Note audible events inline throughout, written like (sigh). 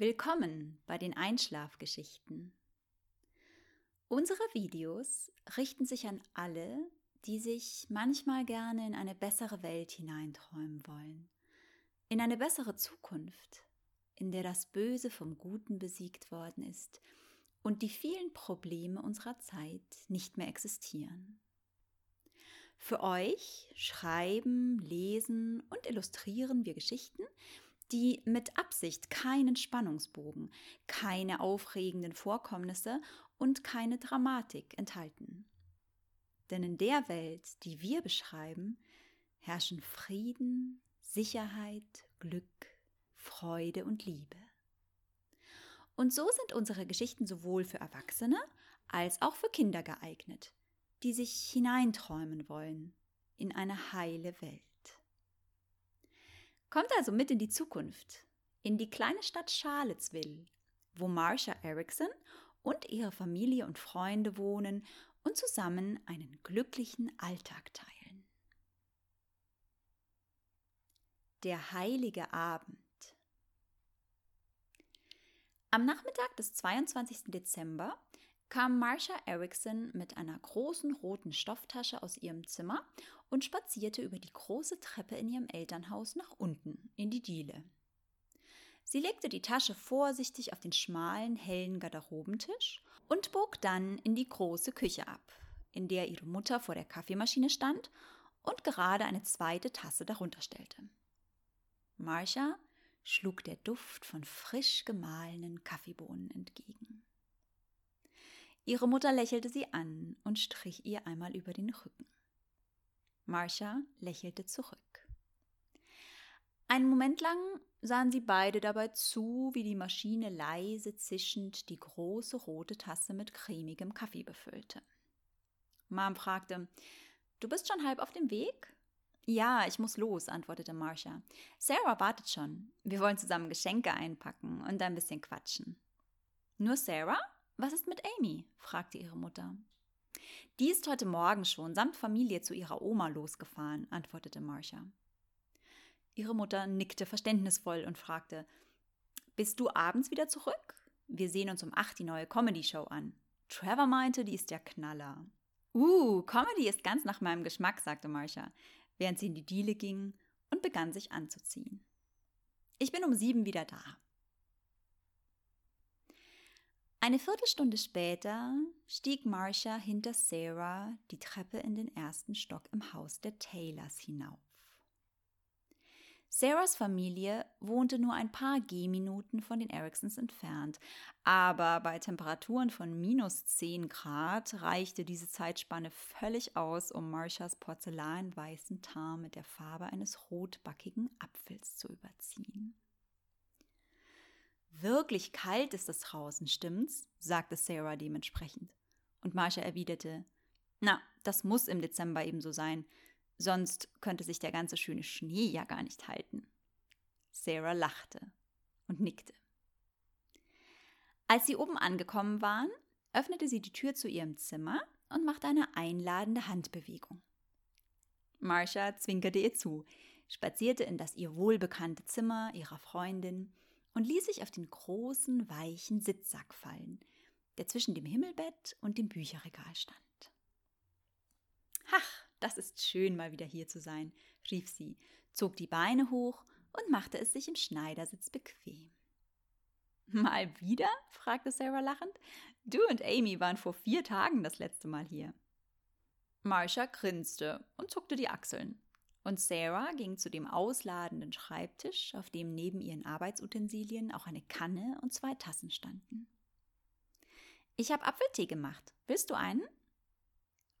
Willkommen bei den Einschlafgeschichten. Unsere Videos richten sich an alle, die sich manchmal gerne in eine bessere Welt hineinträumen wollen. In eine bessere Zukunft, in der das Böse vom Guten besiegt worden ist und die vielen Probleme unserer Zeit nicht mehr existieren. Für euch schreiben, lesen und illustrieren wir Geschichten, die mit Absicht keinen Spannungsbogen, keine aufregenden Vorkommnisse und keine Dramatik enthalten. Denn in der Welt, die wir beschreiben, herrschen Frieden, Sicherheit, Glück, Freude und Liebe. Und so sind unsere Geschichten sowohl für Erwachsene als auch für Kinder geeignet, die sich hineinträumen wollen in eine heile Welt. Kommt also mit in die Zukunft, in die kleine Stadt Charlottesville, wo Marsha Erickson und ihre Familie und Freunde wohnen und zusammen einen glücklichen Alltag teilen. Der heilige Abend. Am Nachmittag des 22. Dezember kam Marsha Erickson mit einer großen roten Stofftasche aus ihrem Zimmer und spazierte über die große Treppe in ihrem Elternhaus nach unten in die Diele. Sie legte die Tasche vorsichtig auf den schmalen, hellen Garderobentisch und bog dann in die große Küche ab, in der ihre Mutter vor der Kaffeemaschine stand und gerade eine zweite Tasse darunter stellte. Marsha schlug der Duft von frisch gemahlenen Kaffeebohnen entgegen. Ihre Mutter lächelte sie an und strich ihr einmal über den Rücken. Marcia lächelte zurück. Einen Moment lang sahen sie beide dabei zu, wie die Maschine leise zischend die große rote Tasse mit cremigem Kaffee befüllte. Mom fragte, Du bist schon halb auf dem Weg? Ja, ich muss los, antwortete Marcia. Sarah wartet schon. Wir wollen zusammen Geschenke einpacken und ein bisschen quatschen. Nur Sarah? Was ist mit Amy? fragte ihre Mutter. Die ist heute Morgen schon samt Familie zu ihrer Oma losgefahren, antwortete Marcia. Ihre Mutter nickte verständnisvoll und fragte: Bist du abends wieder zurück? Wir sehen uns um acht die neue Comedy-Show an. Trevor meinte, die ist der Knaller. Uh, Comedy ist ganz nach meinem Geschmack, sagte Marcia, während sie in die Diele ging und begann sich anzuziehen. Ich bin um sieben wieder da. Eine Viertelstunde später stieg Marcia hinter Sarah die Treppe in den ersten Stock im Haus der Taylors hinauf. Sarahs Familie wohnte nur ein paar Gehminuten von den Ericsons entfernt, aber bei Temperaturen von minus 10 Grad reichte diese Zeitspanne völlig aus, um Marcias porzellanweißen Teint mit der Farbe eines rotbackigen Apfels zu überziehen. Wirklich kalt ist es draußen, stimmt's? sagte Sarah dementsprechend. Und Marsha erwiderte, na, das muss im Dezember ebenso sein, sonst könnte sich der ganze schöne Schnee ja gar nicht halten. Sarah lachte und nickte. Als sie oben angekommen waren, öffnete sie die Tür zu ihrem Zimmer und machte eine einladende Handbewegung. Marsha zwinkerte ihr zu, spazierte in das ihr wohlbekannte Zimmer ihrer Freundin und ließ sich auf den großen, weichen Sitzsack fallen, der zwischen dem Himmelbett und dem Bücherregal stand. Ach, das ist schön, mal wieder hier zu sein, rief sie, zog die Beine hoch und machte es sich im Schneidersitz bequem. Mal wieder? fragte Sarah lachend. Du und Amy waren vor vier Tagen das letzte Mal hier. Marsha grinste und zuckte die Achseln. Und Sarah ging zu dem ausladenden Schreibtisch, auf dem neben ihren Arbeitsutensilien auch eine Kanne und zwei Tassen standen. Ich habe Apfeltee gemacht. Willst du einen?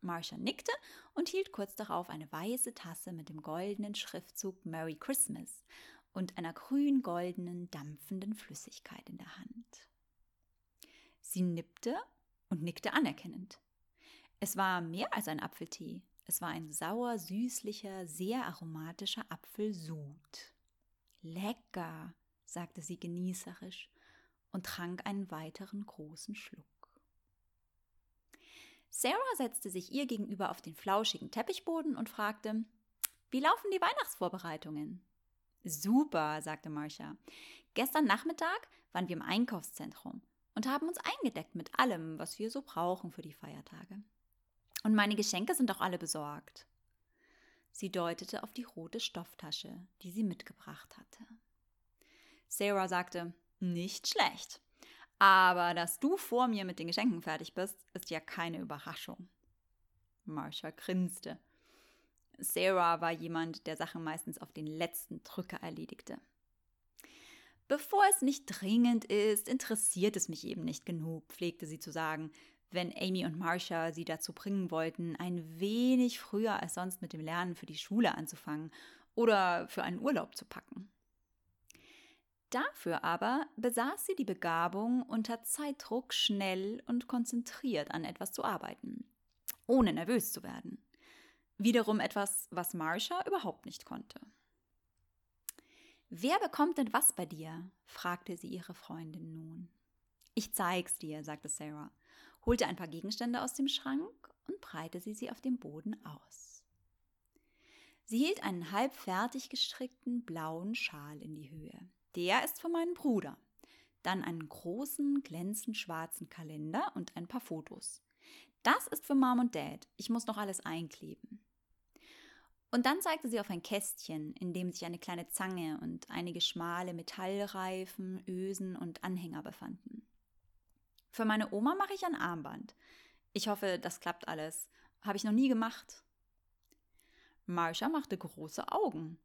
Marsha nickte und hielt kurz darauf eine weiße Tasse mit dem goldenen Schriftzug Merry Christmas und einer grün-goldenen, dampfenden Flüssigkeit in der Hand. Sie nippte und nickte anerkennend. Es war mehr als ein Apfeltee. Es war ein sauer, süßlicher, sehr aromatischer Apfelsud. Lecker, sagte sie genießerisch und trank einen weiteren großen Schluck. Sarah setzte sich ihr gegenüber auf den flauschigen Teppichboden und fragte, wie laufen die Weihnachtsvorbereitungen? Super, sagte Marcia. Gestern Nachmittag waren wir im Einkaufszentrum und haben uns eingedeckt mit allem, was wir so brauchen für die Feiertage. Und meine Geschenke sind auch alle besorgt. Sie deutete auf die rote Stofftasche, die sie mitgebracht hatte. Sarah sagte, nicht schlecht. Aber dass du vor mir mit den Geschenken fertig bist, ist ja keine Überraschung. Marsha grinste. Sarah war jemand, der Sachen meistens auf den letzten Drücker erledigte. Bevor es nicht dringend ist, interessiert es mich eben nicht genug, pflegte sie zu sagen, wenn Amy und Marcia sie dazu bringen wollten, ein wenig früher als sonst mit dem Lernen für die Schule anzufangen oder für einen Urlaub zu packen. Dafür aber besaß sie die Begabung, unter Zeitdruck schnell und konzentriert an etwas zu arbeiten, ohne nervös zu werden. Wiederum etwas, was Marcia überhaupt nicht konnte. Wer bekommt denn was bei dir? fragte sie ihre Freundin nun. Ich zeig's dir, sagte Sarah, holte ein paar Gegenstände aus dem Schrank und breitete sie auf dem Boden aus. Sie hielt einen halb fertig gestrickten blauen Schal in die Höhe. Der ist für meinen Bruder. Dann einen großen, glänzend schwarzen Kalender und ein paar Fotos. Das ist für Mom und Dad. Ich muss noch alles einkleben. Und dann zeigte sie auf ein Kästchen, in dem sich eine kleine Zange und einige schmale Metallreifen, Ösen und Anhänger befanden. Für meine Oma mache ich ein Armband. Ich hoffe, das klappt alles. Habe ich noch nie gemacht. Marsha machte große Augen.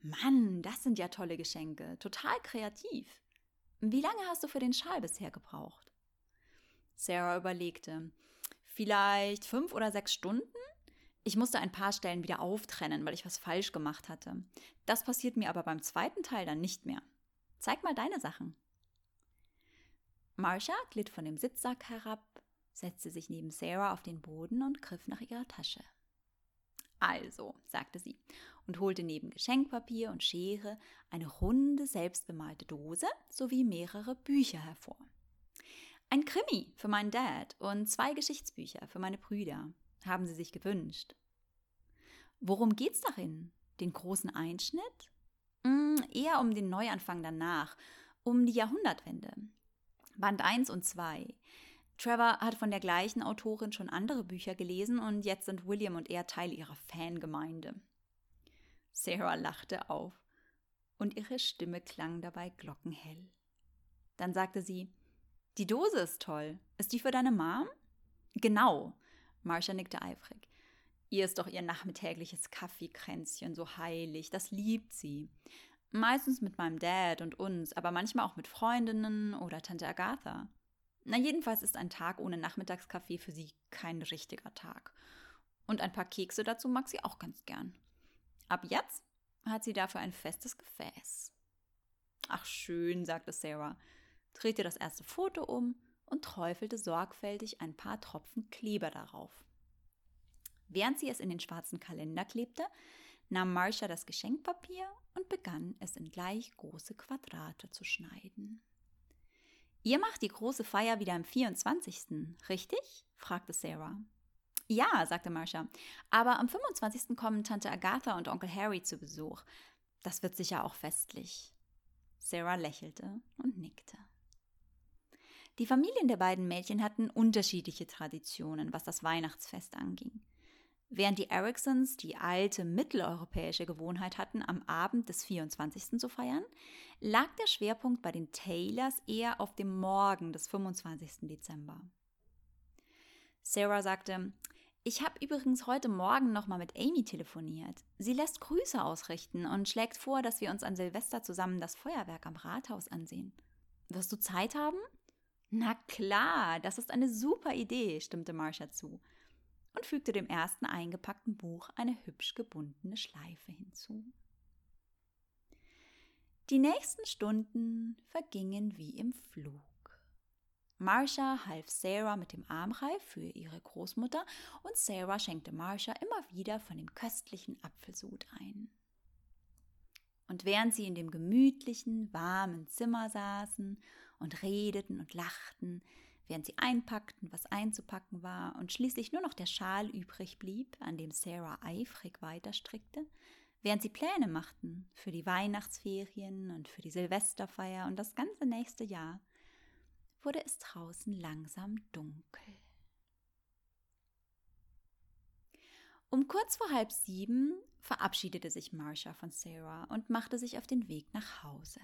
Mann, das sind ja tolle Geschenke. Total kreativ. Wie lange hast du für den Schal bisher gebraucht? Sarah überlegte. Vielleicht fünf oder sechs Stunden? Ich musste ein paar Stellen wieder auftrennen, weil ich was falsch gemacht hatte. Das passiert mir aber beim zweiten Teil dann nicht mehr. Zeig mal deine Sachen. Marcia glitt von dem Sitzsack herab, setzte sich neben Sarah auf den Boden und griff nach ihrer Tasche. Also, sagte sie und holte neben Geschenkpapier und Schere eine runde, selbstbemalte Dose sowie mehrere Bücher hervor. Ein Krimi für meinen Dad und zwei Geschichtsbücher für meine Brüder haben sie sich gewünscht. Worum geht's darin? Den großen Einschnitt? Mm, eher um den Neuanfang danach, um die Jahrhundertwende. Band 1 und 2. Trevor hat von der gleichen Autorin schon andere Bücher gelesen und jetzt sind William und er Teil ihrer Fangemeinde. Sarah lachte auf und ihre Stimme klang dabei glockenhell. Dann sagte sie, die Dose ist toll. Ist die für deine Mom? Genau. Marsha nickte eifrig. Ihr ist doch ihr nachmittägliches Kaffeekränzchen so heilig, das liebt sie. Meistens mit meinem Dad und uns, aber manchmal auch mit Freundinnen oder Tante Agatha. Na, jedenfalls ist ein Tag ohne Nachmittagskaffee für sie kein richtiger Tag. Und ein paar Kekse dazu mag sie auch ganz gern. Ab jetzt hat sie dafür ein festes Gefäß. Ach schön, sagte Sarah, drehte das erste Foto um und träufelte sorgfältig ein paar Tropfen Kleber darauf. Während sie es in den schwarzen Kalender klebte, nahm Marcia das Geschenkpapier und begann es in gleich große Quadrate zu schneiden. Ihr macht die große Feier wieder am 24., richtig? fragte Sarah. Ja, sagte Marcia. Aber am 25. kommen Tante Agatha und Onkel Harry zu Besuch. Das wird sicher auch festlich. Sarah lächelte und nickte. Die Familien der beiden Mädchen hatten unterschiedliche Traditionen, was das Weihnachtsfest anging. Während die Ericsons die alte mitteleuropäische Gewohnheit hatten, am Abend des 24. zu feiern, lag der Schwerpunkt bei den Taylors eher auf dem Morgen des 25. Dezember. Sarah sagte, ich habe übrigens heute Morgen nochmal mit Amy telefoniert. Sie lässt Grüße ausrichten und schlägt vor, dass wir uns an Silvester zusammen das Feuerwerk am Rathaus ansehen. Wirst du Zeit haben? Na klar, das ist eine super Idee, stimmte Marcia zu und fügte dem ersten eingepackten Buch eine hübsch gebundene Schleife hinzu. Die nächsten Stunden vergingen wie im Flug. Marsha half Sarah mit dem Armreif für ihre Großmutter und Sarah schenkte Marsha immer wieder von dem köstlichen Apfelsud ein. Und während sie in dem gemütlichen, warmen Zimmer saßen und redeten und lachten, während sie einpackten, was einzupacken war und schließlich nur noch der Schal übrig blieb, an dem Sarah eifrig weiterstrickte, Während sie Pläne machten für die Weihnachtsferien und für die Silvesterfeier und das ganze nächste Jahr, wurde es draußen langsam dunkel. Um kurz vor halb sieben verabschiedete sich Marcia von Sarah und machte sich auf den Weg nach Hause.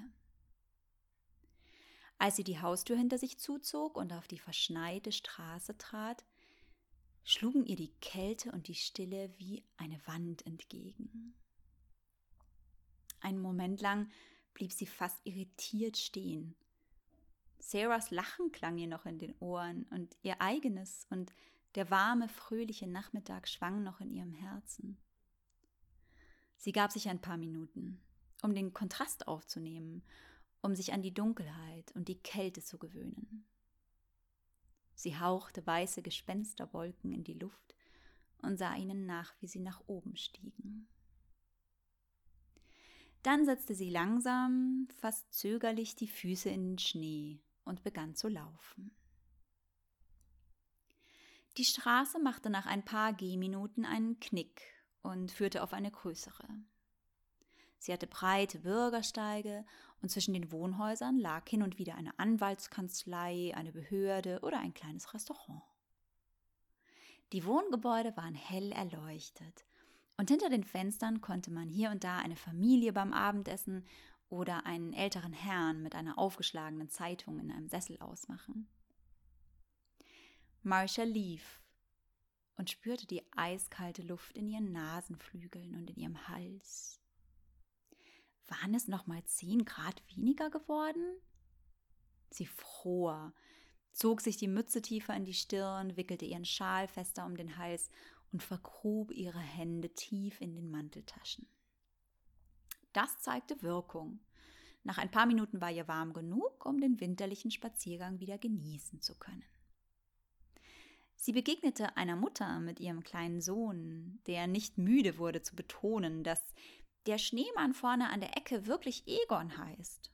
Als sie die Haustür hinter sich zuzog und auf die verschneite Straße trat, schlugen ihr die Kälte und die Stille wie eine Wand entgegen. Einen Moment lang blieb sie fast irritiert stehen. Sarahs Lachen klang ihr noch in den Ohren und ihr eigenes und der warme, fröhliche Nachmittag schwang noch in ihrem Herzen. Sie gab sich ein paar Minuten, um den Kontrast aufzunehmen um sich an die Dunkelheit und die Kälte zu gewöhnen. Sie hauchte weiße Gespensterwolken in die Luft und sah ihnen nach, wie sie nach oben stiegen. Dann setzte sie langsam, fast zögerlich die Füße in den Schnee und begann zu laufen. Die Straße machte nach ein paar Gehminuten einen Knick und führte auf eine größere. Sie hatte breite Bürgersteige und zwischen den Wohnhäusern lag hin und wieder eine Anwaltskanzlei, eine Behörde oder ein kleines Restaurant. Die Wohngebäude waren hell erleuchtet und hinter den Fenstern konnte man hier und da eine Familie beim Abendessen oder einen älteren Herrn mit einer aufgeschlagenen Zeitung in einem Sessel ausmachen. Marcia lief und spürte die eiskalte Luft in ihren Nasenflügeln und in ihrem Hals. Waren es noch mal zehn Grad weniger geworden? Sie fror, zog sich die Mütze tiefer in die Stirn, wickelte ihren Schal fester um den Hals und vergrub ihre Hände tief in den Manteltaschen. Das zeigte Wirkung. Nach ein paar Minuten war ihr warm genug, um den winterlichen Spaziergang wieder genießen zu können. Sie begegnete einer Mutter mit ihrem kleinen Sohn, der nicht müde wurde zu betonen, dass der Schneemann vorne an der Ecke wirklich Egon heißt.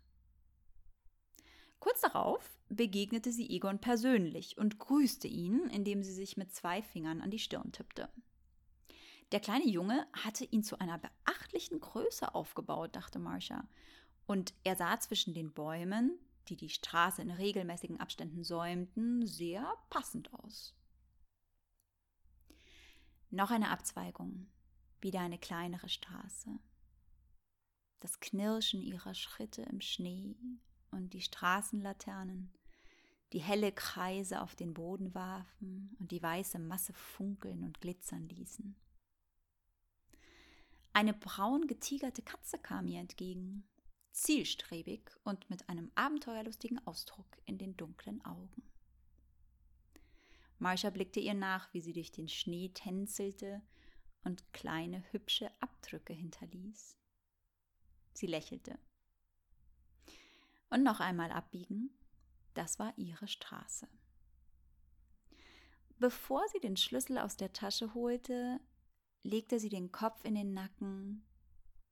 Kurz darauf begegnete sie Egon persönlich und grüßte ihn, indem sie sich mit zwei Fingern an die Stirn tippte. Der kleine Junge hatte ihn zu einer beachtlichen Größe aufgebaut, dachte Marcia, und er sah zwischen den Bäumen, die die Straße in regelmäßigen Abständen säumten, sehr passend aus. Noch eine Abzweigung, wieder eine kleinere Straße das Knirschen ihrer Schritte im Schnee und die Straßenlaternen, die helle Kreise auf den Boden warfen und die weiße Masse funkeln und glitzern ließen. Eine braun getigerte Katze kam ihr entgegen, zielstrebig und mit einem abenteuerlustigen Ausdruck in den dunklen Augen. Marsha blickte ihr nach, wie sie durch den Schnee tänzelte und kleine hübsche Abdrücke hinterließ. Sie lächelte. Und noch einmal abbiegen. Das war ihre Straße. Bevor sie den Schlüssel aus der Tasche holte, legte sie den Kopf in den Nacken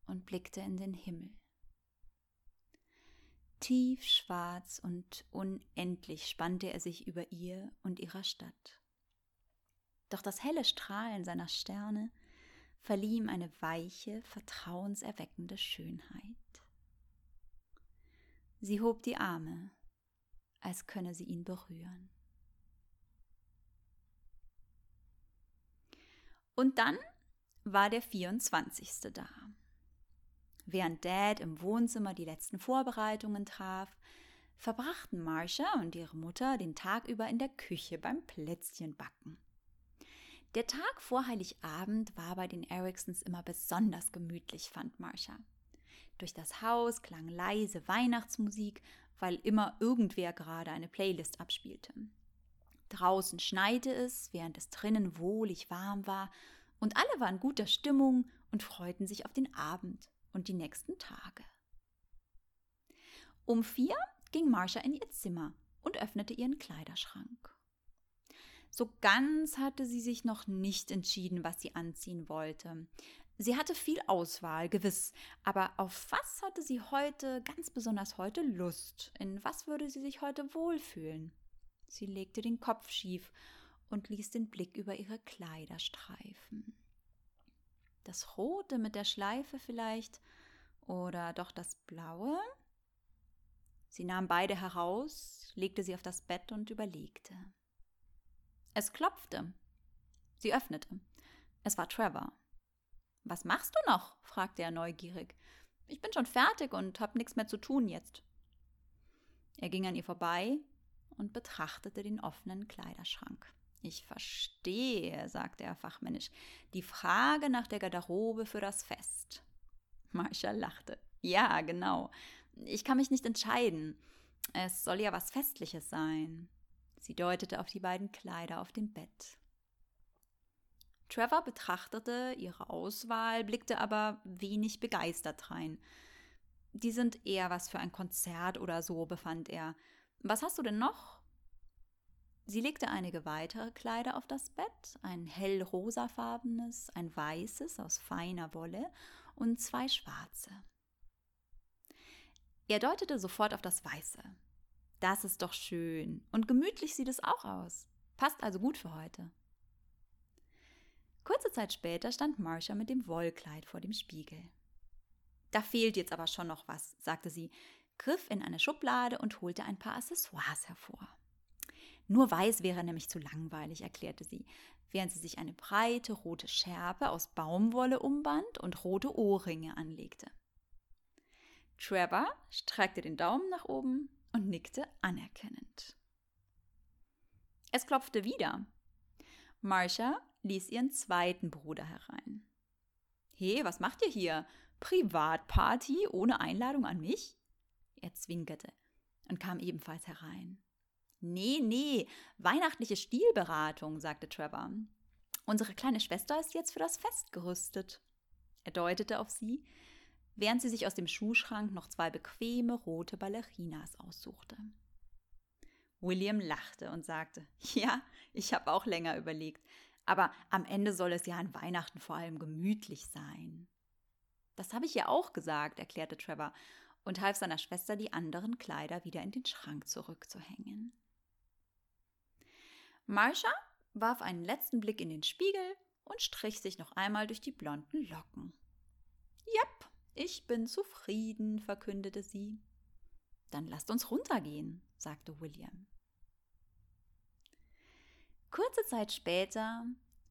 und blickte in den Himmel. Tief schwarz und unendlich spannte er sich über ihr und ihrer Stadt. Doch das helle Strahlen seiner Sterne verlieh ihm eine weiche, vertrauenserweckende Schönheit. Sie hob die Arme, als könne sie ihn berühren. Und dann war der 24. da. Während Dad im Wohnzimmer die letzten Vorbereitungen traf, verbrachten Marcia und ihre Mutter den Tag über in der Küche beim Plätzchenbacken. Der Tag vor Heiligabend war bei den Ericsons immer besonders gemütlich, fand Marcia. Durch das Haus klang leise Weihnachtsmusik, weil immer irgendwer gerade eine Playlist abspielte. Draußen schneite es, während es drinnen wohlig warm war, und alle waren guter Stimmung und freuten sich auf den Abend und die nächsten Tage. Um vier ging Marcia in ihr Zimmer und öffnete ihren Kleiderschrank. So ganz hatte sie sich noch nicht entschieden, was sie anziehen wollte. Sie hatte viel Auswahl, gewiss, aber auf was hatte sie heute, ganz besonders heute, Lust? In was würde sie sich heute wohlfühlen? Sie legte den Kopf schief und ließ den Blick über ihre Kleider streifen. Das rote mit der Schleife vielleicht oder doch das blaue? Sie nahm beide heraus, legte sie auf das Bett und überlegte. Es klopfte. Sie öffnete. Es war Trevor. Was machst du noch? fragte er neugierig. Ich bin schon fertig und hab nichts mehr zu tun jetzt. Er ging an ihr vorbei und betrachtete den offenen Kleiderschrank. Ich verstehe, sagte er fachmännisch, die Frage nach der Garderobe für das Fest. Marsha lachte. Ja, genau. Ich kann mich nicht entscheiden. Es soll ja was Festliches sein. Sie deutete auf die beiden Kleider auf dem Bett. Trevor betrachtete ihre Auswahl, blickte aber wenig begeistert rein. Die sind eher was für ein Konzert oder so, befand er. Was hast du denn noch? Sie legte einige weitere Kleider auf das Bett, ein hell rosafarbenes, ein weißes aus feiner Wolle und zwei schwarze. Er deutete sofort auf das Weiße. Das ist doch schön. Und gemütlich sieht es auch aus. Passt also gut für heute. Kurze Zeit später stand Marcia mit dem Wollkleid vor dem Spiegel. Da fehlt jetzt aber schon noch was, sagte sie, griff in eine Schublade und holte ein paar Accessoires hervor. Nur weiß wäre nämlich zu langweilig, erklärte sie, während sie sich eine breite rote Schärpe aus Baumwolle umband und rote Ohrringe anlegte. Trevor streckte den Daumen nach oben und nickte anerkennend. Es klopfte wieder. Marcia ließ ihren zweiten Bruder herein. He, was macht ihr hier? Privatparty ohne Einladung an mich? Er zwinkerte und kam ebenfalls herein. Nee, nee, weihnachtliche Stilberatung, sagte Trevor. Unsere kleine Schwester ist jetzt für das Fest gerüstet. Er deutete auf sie, während sie sich aus dem Schuhschrank noch zwei bequeme rote Ballerinas aussuchte. William lachte und sagte, (laughs) ja, ich habe auch länger überlegt, aber am Ende soll es ja an Weihnachten vor allem gemütlich sein. Das habe ich ja auch gesagt, erklärte Trevor und half seiner Schwester, die anderen Kleider wieder in den Schrank zurückzuhängen. Marsha warf einen letzten Blick in den Spiegel und strich sich noch einmal durch die blonden Locken. Ich bin zufrieden, verkündete sie. Dann lasst uns runtergehen, sagte William. Kurze Zeit später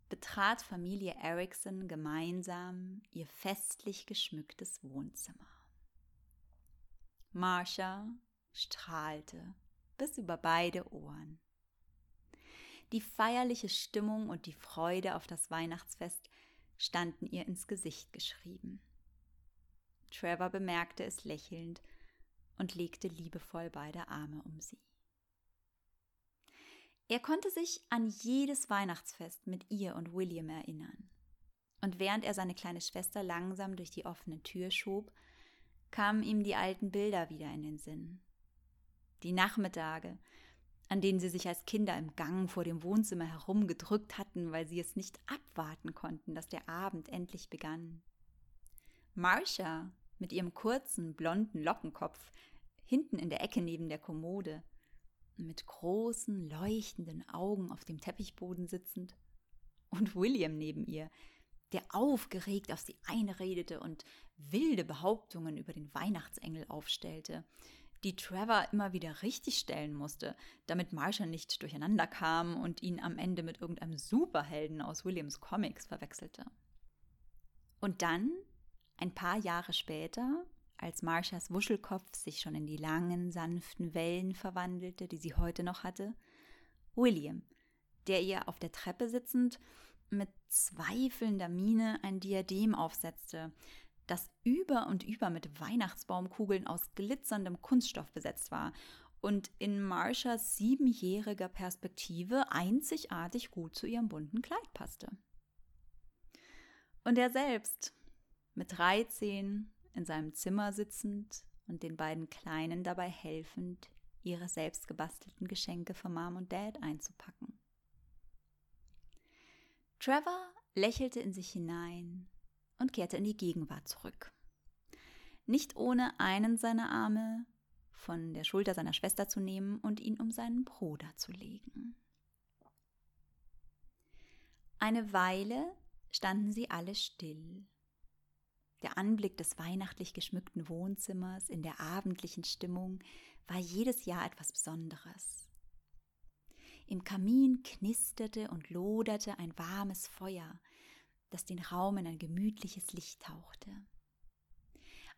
betrat Familie Erickson gemeinsam ihr festlich geschmücktes Wohnzimmer. Marsha strahlte bis über beide Ohren. Die feierliche Stimmung und die Freude auf das Weihnachtsfest standen ihr ins Gesicht geschrieben. Trevor bemerkte es lächelnd und legte liebevoll beide Arme um sie. Er konnte sich an jedes Weihnachtsfest mit ihr und William erinnern. Und während er seine kleine Schwester langsam durch die offene Tür schob, kamen ihm die alten Bilder wieder in den Sinn. Die Nachmittage, an denen sie sich als Kinder im Gang vor dem Wohnzimmer herumgedrückt hatten, weil sie es nicht abwarten konnten, dass der Abend endlich begann. Marcia mit ihrem kurzen, blonden Lockenkopf hinten in der Ecke neben der Kommode, mit großen, leuchtenden Augen auf dem Teppichboden sitzend, und William neben ihr, der aufgeregt auf sie einredete und wilde Behauptungen über den Weihnachtsengel aufstellte, die Trevor immer wieder richtigstellen musste, damit Marshall nicht durcheinander kam und ihn am Ende mit irgendeinem Superhelden aus Williams Comics verwechselte. Und dann ein paar Jahre später, als Marshas Wuschelkopf sich schon in die langen, sanften Wellen verwandelte, die sie heute noch hatte, William, der ihr auf der Treppe sitzend mit zweifelnder Miene ein Diadem aufsetzte, das über und über mit Weihnachtsbaumkugeln aus glitzerndem Kunststoff besetzt war und in Marshas siebenjähriger Perspektive einzigartig gut zu ihrem bunten Kleid passte. Und er selbst, mit 13 in seinem Zimmer sitzend und den beiden Kleinen dabei helfend, ihre selbst gebastelten Geschenke für Mom und Dad einzupacken. Trevor lächelte in sich hinein und kehrte in die Gegenwart zurück. Nicht ohne einen seiner Arme von der Schulter seiner Schwester zu nehmen und ihn um seinen Bruder zu legen. Eine Weile standen sie alle still. Der Anblick des weihnachtlich geschmückten Wohnzimmers in der abendlichen Stimmung war jedes Jahr etwas Besonderes. Im Kamin knisterte und loderte ein warmes Feuer, das den Raum in ein gemütliches Licht tauchte.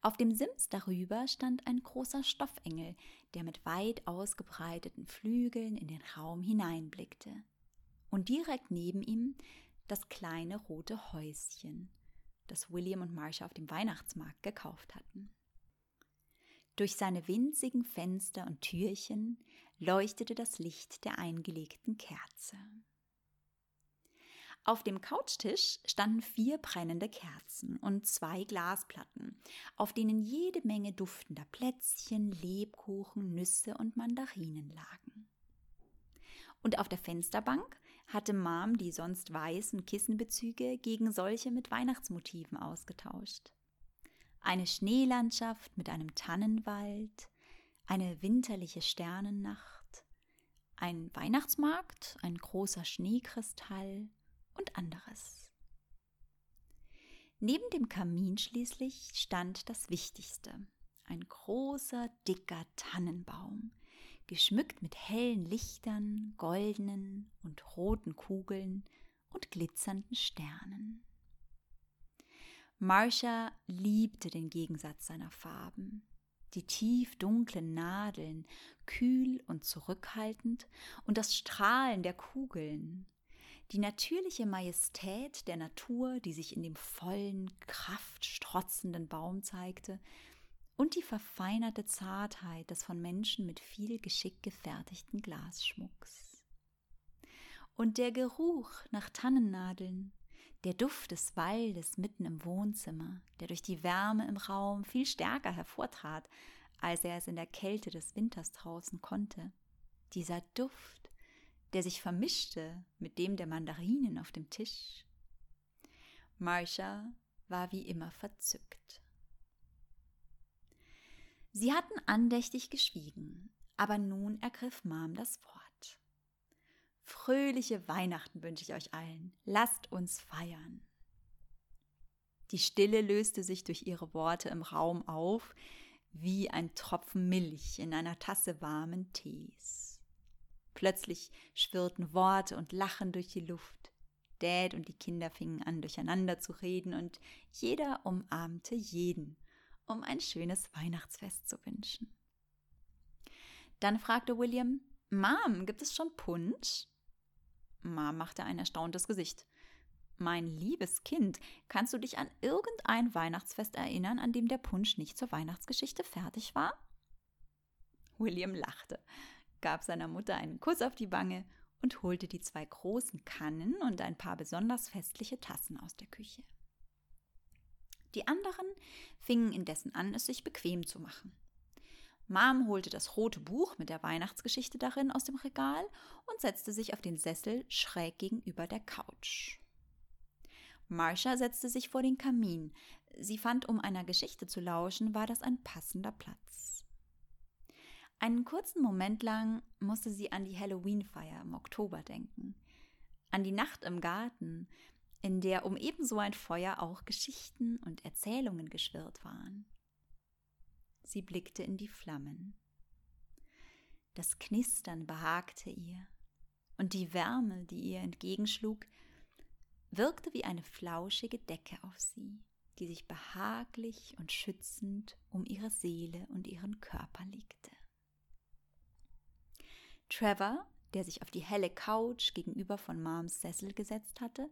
Auf dem Sims darüber stand ein großer Stoffengel, der mit weit ausgebreiteten Flügeln in den Raum hineinblickte. Und direkt neben ihm das kleine rote Häuschen, das William und Marcia auf dem Weihnachtsmarkt gekauft hatten. Durch seine winzigen Fenster und Türchen leuchtete das Licht der eingelegten Kerze. Auf dem Couchtisch standen vier brennende Kerzen und zwei Glasplatten, auf denen jede Menge duftender Plätzchen, Lebkuchen, Nüsse und Mandarinen lagen. Und auf der Fensterbank hatte Mom die sonst weißen Kissenbezüge gegen solche mit Weihnachtsmotiven ausgetauscht. Eine Schneelandschaft mit einem Tannenwald, eine winterliche Sternennacht, ein Weihnachtsmarkt, ein großer Schneekristall und anderes. Neben dem Kamin schließlich stand das Wichtigste, ein großer, dicker Tannenbaum, geschmückt mit hellen Lichtern, goldenen und roten Kugeln und glitzernden Sternen. Marcia liebte den Gegensatz seiner Farben. Die tief dunklen Nadeln, kühl und zurückhaltend, und das Strahlen der Kugeln, die natürliche Majestät der Natur, die sich in dem vollen, kraftstrotzenden Baum zeigte, und die verfeinerte Zartheit des von Menschen mit viel Geschick gefertigten Glasschmucks. Und der Geruch nach Tannennadeln, der Duft des Waldes mitten im Wohnzimmer, der durch die Wärme im Raum viel stärker hervortrat, als er es in der Kälte des Winters draußen konnte. Dieser Duft der sich vermischte mit dem der Mandarinen auf dem Tisch. Marcia war wie immer verzückt. Sie hatten andächtig geschwiegen, aber nun ergriff Mom das Wort. Fröhliche Weihnachten wünsche ich euch allen. Lasst uns feiern. Die Stille löste sich durch ihre Worte im Raum auf, wie ein Tropfen Milch in einer Tasse warmen Tees. Plötzlich schwirrten Worte und Lachen durch die Luft. Dad und die Kinder fingen an, durcheinander zu reden und jeder umarmte jeden, um ein schönes Weihnachtsfest zu wünschen. Dann fragte William, Mom, gibt es schon Punsch? Mom machte ein erstauntes Gesicht. Mein liebes Kind, kannst du dich an irgendein Weihnachtsfest erinnern, an dem der Punsch nicht zur Weihnachtsgeschichte fertig war? William lachte gab seiner Mutter einen Kuss auf die Wange und holte die zwei großen Kannen und ein paar besonders festliche Tassen aus der Küche. Die anderen fingen indessen an, es sich bequem zu machen. Mom holte das rote Buch mit der Weihnachtsgeschichte darin aus dem Regal und setzte sich auf den Sessel schräg gegenüber der Couch. Marcia setzte sich vor den Kamin. Sie fand, um einer Geschichte zu lauschen, war das ein passender Platz. Einen kurzen Moment lang musste sie an die Halloween-Feier im Oktober denken. An die Nacht im Garten, in der um ebenso ein Feuer auch Geschichten und Erzählungen geschwirrt waren. Sie blickte in die Flammen. Das Knistern behagte ihr, und die Wärme, die ihr entgegenschlug, wirkte wie eine flauschige Decke auf sie, die sich behaglich und schützend um ihre Seele und ihren Körper legte. Trevor, der sich auf die helle Couch gegenüber von Moms Sessel gesetzt hatte,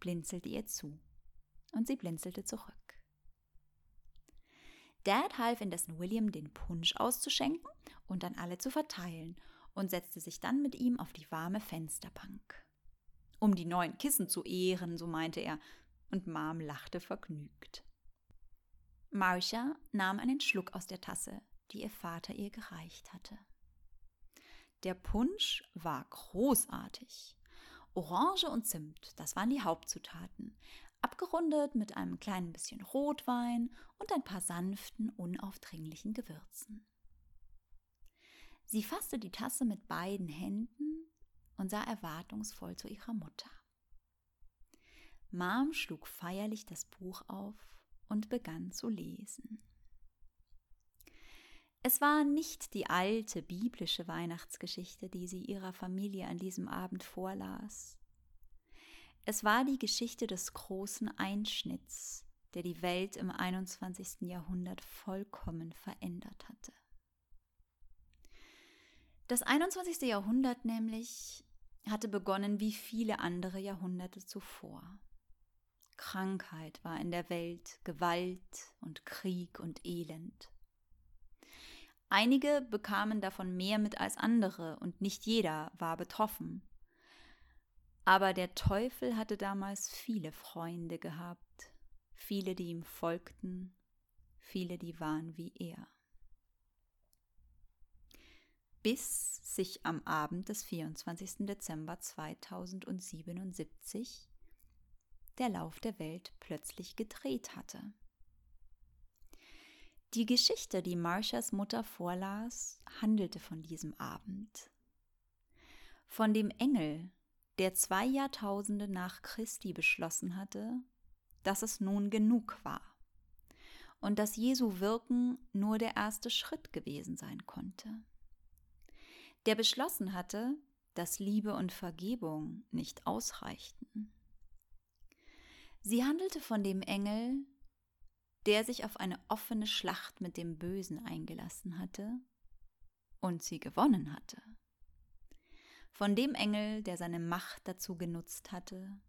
blinzelte ihr zu. Und sie blinzelte zurück. Dad half indessen William, den Punsch auszuschenken und dann alle zu verteilen und setzte sich dann mit ihm auf die warme Fensterbank. Um die neuen Kissen zu ehren, so meinte er, und Mom lachte vergnügt. Marcia nahm einen Schluck aus der Tasse, die ihr Vater ihr gereicht hatte. Der Punsch war großartig. Orange und Zimt, das waren die Hauptzutaten, abgerundet mit einem kleinen bisschen Rotwein und ein paar sanften, unaufdringlichen Gewürzen. Sie fasste die Tasse mit beiden Händen und sah erwartungsvoll zu ihrer Mutter. Mom schlug feierlich das Buch auf und begann zu lesen. Es war nicht die alte biblische Weihnachtsgeschichte, die sie ihrer Familie an diesem Abend vorlas. Es war die Geschichte des großen Einschnitts, der die Welt im 21. Jahrhundert vollkommen verändert hatte. Das 21. Jahrhundert nämlich hatte begonnen wie viele andere Jahrhunderte zuvor. Krankheit war in der Welt, Gewalt und Krieg und Elend. Einige bekamen davon mehr mit als andere und nicht jeder war betroffen. Aber der Teufel hatte damals viele Freunde gehabt, viele, die ihm folgten, viele, die waren wie er. Bis sich am Abend des 24. Dezember 2077 der Lauf der Welt plötzlich gedreht hatte. Die Geschichte, die Marshas Mutter vorlas, handelte von diesem Abend. Von dem Engel, der zwei Jahrtausende nach Christi beschlossen hatte, dass es nun genug war und dass Jesu Wirken nur der erste Schritt gewesen sein konnte. Der beschlossen hatte, dass Liebe und Vergebung nicht ausreichten. Sie handelte von dem Engel, der sich auf eine offene Schlacht mit dem Bösen eingelassen hatte und sie gewonnen hatte. Von dem Engel, der seine Macht dazu genutzt hatte,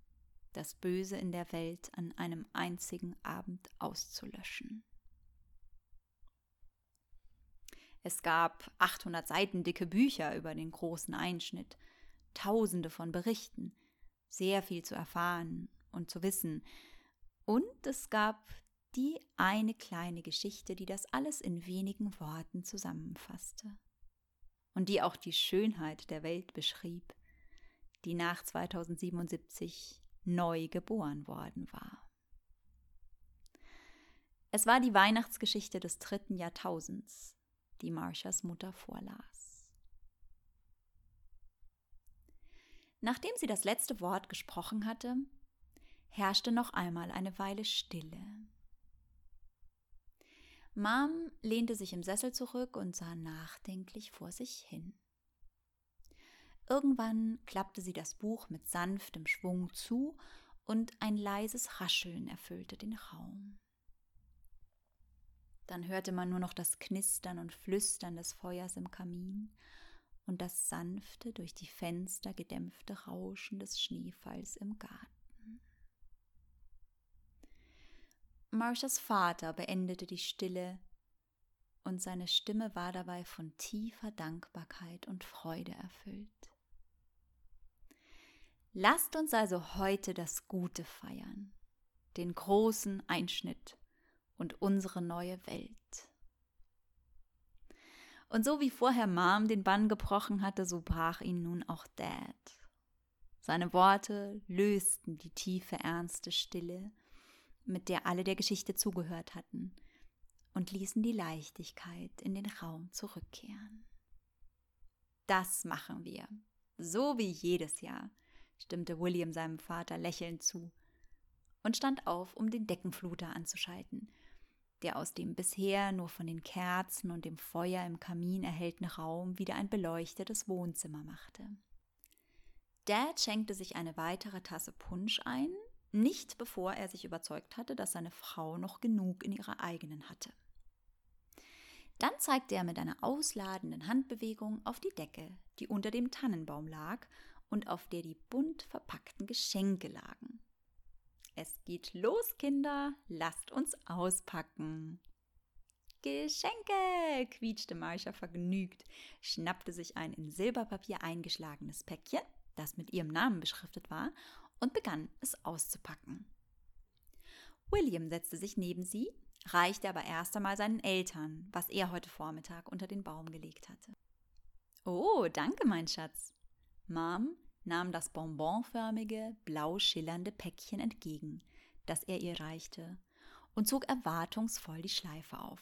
das Böse in der Welt an einem einzigen Abend auszulöschen. Es gab 800 Seiten dicke Bücher über den großen Einschnitt, tausende von Berichten, sehr viel zu erfahren und zu wissen. Und es gab die eine kleine Geschichte, die das alles in wenigen Worten zusammenfasste und die auch die Schönheit der Welt beschrieb, die nach 2077 neu geboren worden war. Es war die Weihnachtsgeschichte des dritten Jahrtausends, die Marshas Mutter vorlas. Nachdem sie das letzte Wort gesprochen hatte, herrschte noch einmal eine Weile Stille. Mom lehnte sich im Sessel zurück und sah nachdenklich vor sich hin. Irgendwann klappte sie das Buch mit sanftem Schwung zu und ein leises Rascheln erfüllte den Raum. Dann hörte man nur noch das Knistern und Flüstern des Feuers im Kamin und das sanfte, durch die Fenster gedämpfte Rauschen des Schneefalls im Garten. Marshas Vater beendete die Stille, und seine Stimme war dabei von tiefer Dankbarkeit und Freude erfüllt. Lasst uns also heute das Gute feiern, den großen Einschnitt und unsere neue Welt. Und so wie vorher Mom den Bann gebrochen hatte, so brach ihn nun auch Dad. Seine Worte lösten die tiefe, ernste Stille mit der alle der Geschichte zugehört hatten, und ließen die Leichtigkeit in den Raum zurückkehren. Das machen wir, so wie jedes Jahr, stimmte William seinem Vater lächelnd zu und stand auf, um den Deckenfluter anzuschalten, der aus dem bisher nur von den Kerzen und dem Feuer im Kamin erhellten Raum wieder ein beleuchtetes Wohnzimmer machte. Dad schenkte sich eine weitere Tasse Punsch ein nicht bevor er sich überzeugt hatte, dass seine Frau noch genug in ihrer eigenen hatte. Dann zeigte er mit einer ausladenden Handbewegung auf die Decke, die unter dem Tannenbaum lag und auf der die bunt verpackten Geschenke lagen. Es geht los, Kinder, lasst uns auspacken. Geschenke! quietschte Marsha vergnügt, schnappte sich ein in Silberpapier eingeschlagenes Päckchen, das mit ihrem Namen beschriftet war, und begann es auszupacken. William setzte sich neben sie, reichte aber erst einmal seinen Eltern, was er heute Vormittag unter den Baum gelegt hatte. Oh, danke, mein Schatz. Mom nahm das bonbonförmige, blau schillernde Päckchen entgegen, das er ihr reichte, und zog erwartungsvoll die Schleife auf.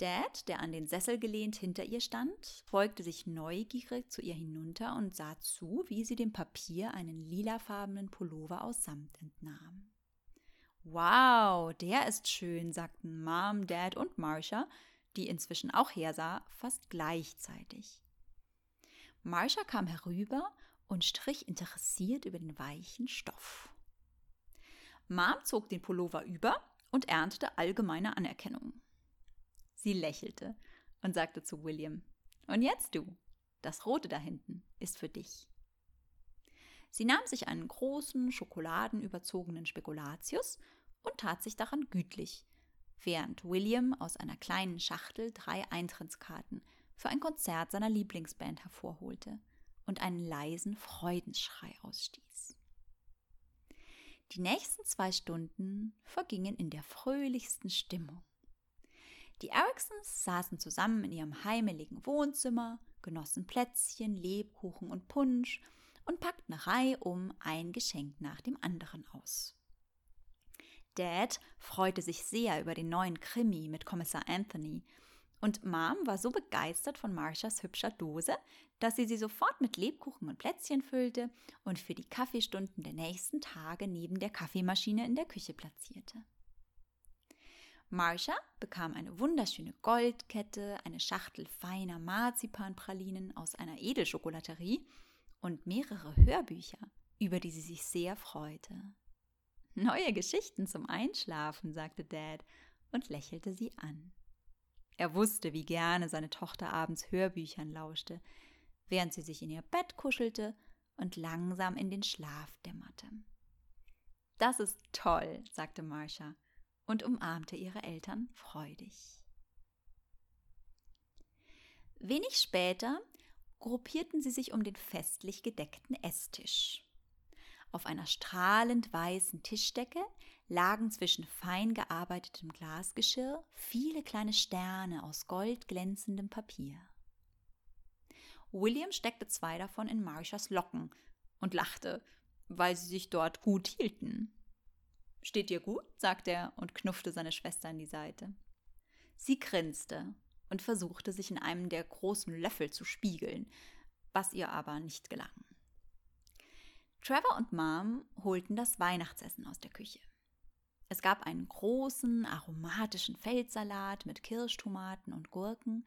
Dad, der an den Sessel gelehnt hinter ihr stand, beugte sich neugierig zu ihr hinunter und sah zu, wie sie dem Papier einen lilafarbenen Pullover aus Samt entnahm. Wow, der ist schön, sagten Mom, Dad und Marsha, die inzwischen auch hersah, fast gleichzeitig. Marsha kam herüber und strich interessiert über den weichen Stoff. Mom zog den Pullover über und erntete allgemeine Anerkennung. Sie lächelte und sagte zu William, Und jetzt du, das Rote da hinten ist für dich. Sie nahm sich einen großen, schokoladenüberzogenen Spekulatius und tat sich daran gütlich, während William aus einer kleinen Schachtel drei Eintrittskarten für ein Konzert seiner Lieblingsband hervorholte und einen leisen Freudenschrei ausstieß. Die nächsten zwei Stunden vergingen in der fröhlichsten Stimmung. Die Ericsons saßen zusammen in ihrem heimeligen Wohnzimmer, genossen Plätzchen, Lebkuchen und Punsch und packten reihum ein Geschenk nach dem anderen aus. Dad freute sich sehr über den neuen Krimi mit Kommissar Anthony, und Mom war so begeistert von Marshas hübscher Dose, dass sie sie sofort mit Lebkuchen und Plätzchen füllte und für die Kaffeestunden der nächsten Tage neben der Kaffeemaschine in der Küche platzierte. Marsha bekam eine wunderschöne Goldkette, eine Schachtel feiner Marzipanpralinen aus einer Edelschokolaterie und mehrere Hörbücher, über die sie sich sehr freute. Neue Geschichten zum Einschlafen, sagte Dad und lächelte sie an. Er wusste, wie gerne seine Tochter abends Hörbüchern lauschte, während sie sich in ihr Bett kuschelte und langsam in den Schlaf dämmerte. Das ist toll, sagte Marsha und umarmte ihre Eltern freudig. Wenig später gruppierten sie sich um den festlich gedeckten Esstisch. Auf einer strahlend weißen Tischdecke lagen zwischen fein gearbeitetem Glasgeschirr viele kleine Sterne aus goldglänzendem Papier. William steckte zwei davon in Marshas Locken und lachte, weil sie sich dort gut hielten. Steht dir gut? sagte er und knuffte seine Schwester in die Seite. Sie grinste und versuchte, sich in einem der großen Löffel zu spiegeln, was ihr aber nicht gelang. Trevor und Mom holten das Weihnachtsessen aus der Küche. Es gab einen großen, aromatischen Feldsalat mit Kirschtomaten und Gurken,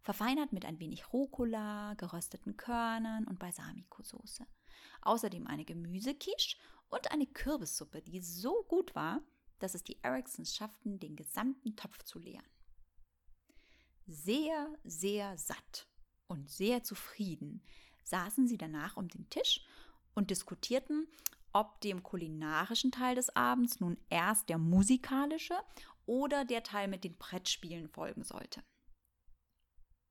verfeinert mit ein wenig Rucola, gerösteten Körnern und Balsamico-Soße. Außerdem eine Gemüsequiche und eine Kürbissuppe, die so gut war, dass es die Ericsons schafften, den gesamten Topf zu leeren. Sehr, sehr satt und sehr zufrieden saßen sie danach um den Tisch und diskutierten, ob dem kulinarischen Teil des Abends nun erst der musikalische oder der Teil mit den Brettspielen folgen sollte.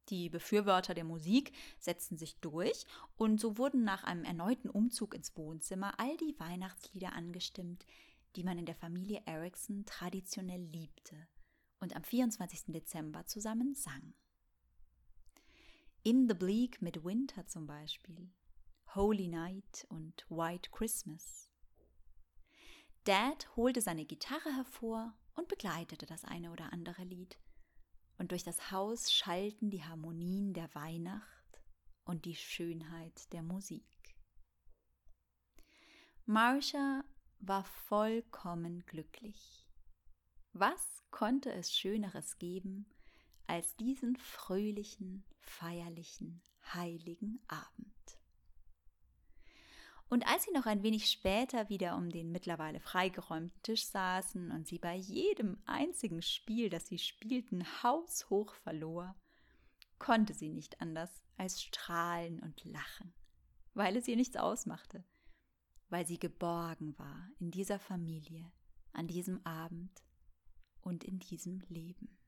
Die Befürworter der Musik setzten sich durch und so wurden nach einem erneuten Umzug ins Wohnzimmer all die Weihnachtslieder angestimmt, die man in der Familie Erickson traditionell liebte und am 24. Dezember zusammen sang. In the Bleak mit Winter zum Beispiel, Holy Night und White Christmas. Dad holte seine Gitarre hervor und begleitete das eine oder andere Lied – und durch das Haus schallten die Harmonien der Weihnacht und die Schönheit der Musik. Marsha war vollkommen glücklich. Was konnte es Schöneres geben als diesen fröhlichen, feierlichen, heiligen Abend? Und als sie noch ein wenig später wieder um den mittlerweile freigeräumten Tisch saßen und sie bei jedem einzigen Spiel, das sie spielten, haushoch verlor, konnte sie nicht anders als strahlen und lachen, weil es ihr nichts ausmachte, weil sie geborgen war in dieser Familie, an diesem Abend und in diesem Leben.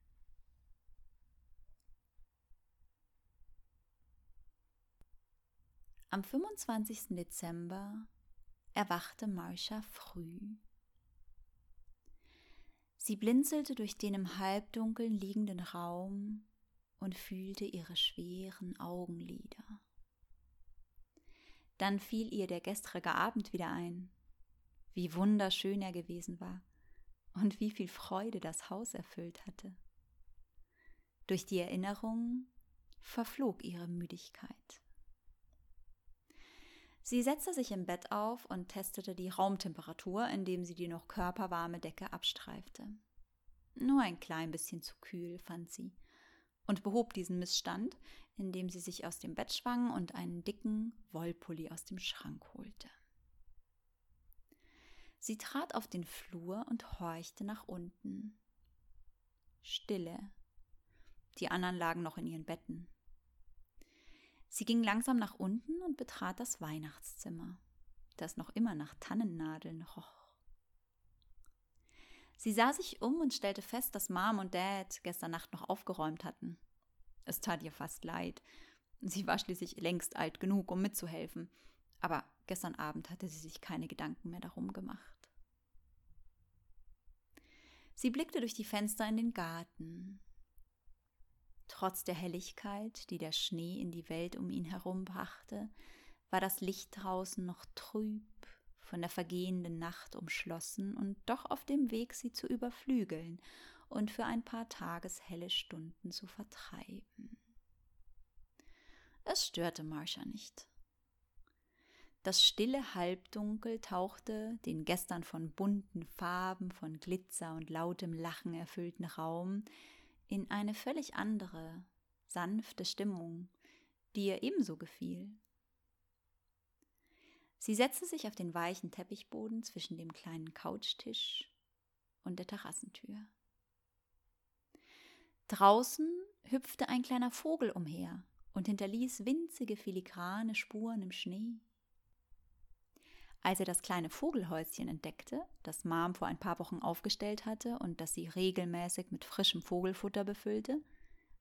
Am 25. Dezember erwachte Marsha früh. Sie blinzelte durch den im Halbdunkeln liegenden Raum und fühlte ihre schweren Augenlider. Dann fiel ihr der gestrige Abend wieder ein, wie wunderschön er gewesen war und wie viel Freude das Haus erfüllt hatte. Durch die Erinnerung verflog ihre Müdigkeit. Sie setzte sich im Bett auf und testete die Raumtemperatur, indem sie die noch körperwarme Decke abstreifte. Nur ein klein bisschen zu kühl, fand sie, und behob diesen Missstand, indem sie sich aus dem Bett schwang und einen dicken Wollpulli aus dem Schrank holte. Sie trat auf den Flur und horchte nach unten. Stille. Die anderen lagen noch in ihren Betten. Sie ging langsam nach unten und betrat das Weihnachtszimmer, das noch immer nach Tannennadeln roch. Sie sah sich um und stellte fest, dass Mom und Dad gestern Nacht noch aufgeräumt hatten. Es tat ihr fast leid. Sie war schließlich längst alt genug, um mitzuhelfen. Aber gestern Abend hatte sie sich keine Gedanken mehr darum gemacht. Sie blickte durch die Fenster in den Garten. Trotz der Helligkeit, die der Schnee in die Welt um ihn herum brachte, war das Licht draußen noch trüb, von der vergehenden Nacht umschlossen und doch auf dem Weg, sie zu überflügeln und für ein paar tageshelle Stunden zu vertreiben. Es störte Marsha nicht. Das stille Halbdunkel tauchte den gestern von bunten Farben, von Glitzer und lautem Lachen erfüllten Raum in eine völlig andere, sanfte Stimmung, die ihr ebenso gefiel. Sie setzte sich auf den weichen Teppichboden zwischen dem kleinen Couchtisch und der Terrassentür. Draußen hüpfte ein kleiner Vogel umher und hinterließ winzige filigrane Spuren im Schnee. Als er das kleine Vogelhäuschen entdeckte, das Mom vor ein paar Wochen aufgestellt hatte und das sie regelmäßig mit frischem Vogelfutter befüllte,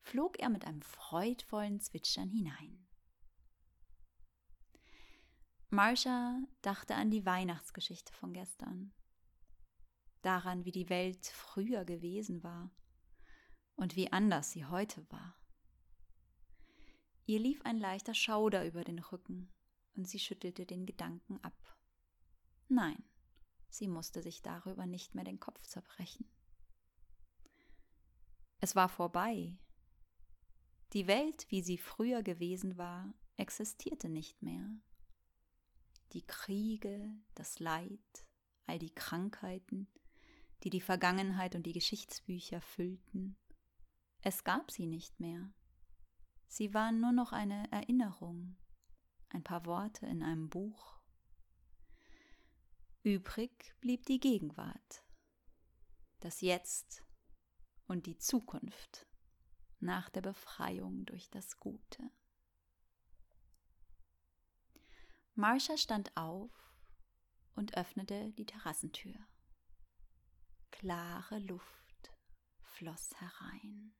flog er mit einem freudvollen Zwitschern hinein. Marsha dachte an die Weihnachtsgeschichte von gestern, daran, wie die Welt früher gewesen war und wie anders sie heute war. Ihr lief ein leichter Schauder über den Rücken und sie schüttelte den Gedanken ab. Nein, sie musste sich darüber nicht mehr den Kopf zerbrechen. Es war vorbei. Die Welt, wie sie früher gewesen war, existierte nicht mehr. Die Kriege, das Leid, all die Krankheiten, die die Vergangenheit und die Geschichtsbücher füllten, es gab sie nicht mehr. Sie waren nur noch eine Erinnerung, ein paar Worte in einem Buch. Übrig blieb die Gegenwart, das Jetzt und die Zukunft nach der Befreiung durch das Gute. Marsha stand auf und öffnete die Terrassentür. Klare Luft floss herein.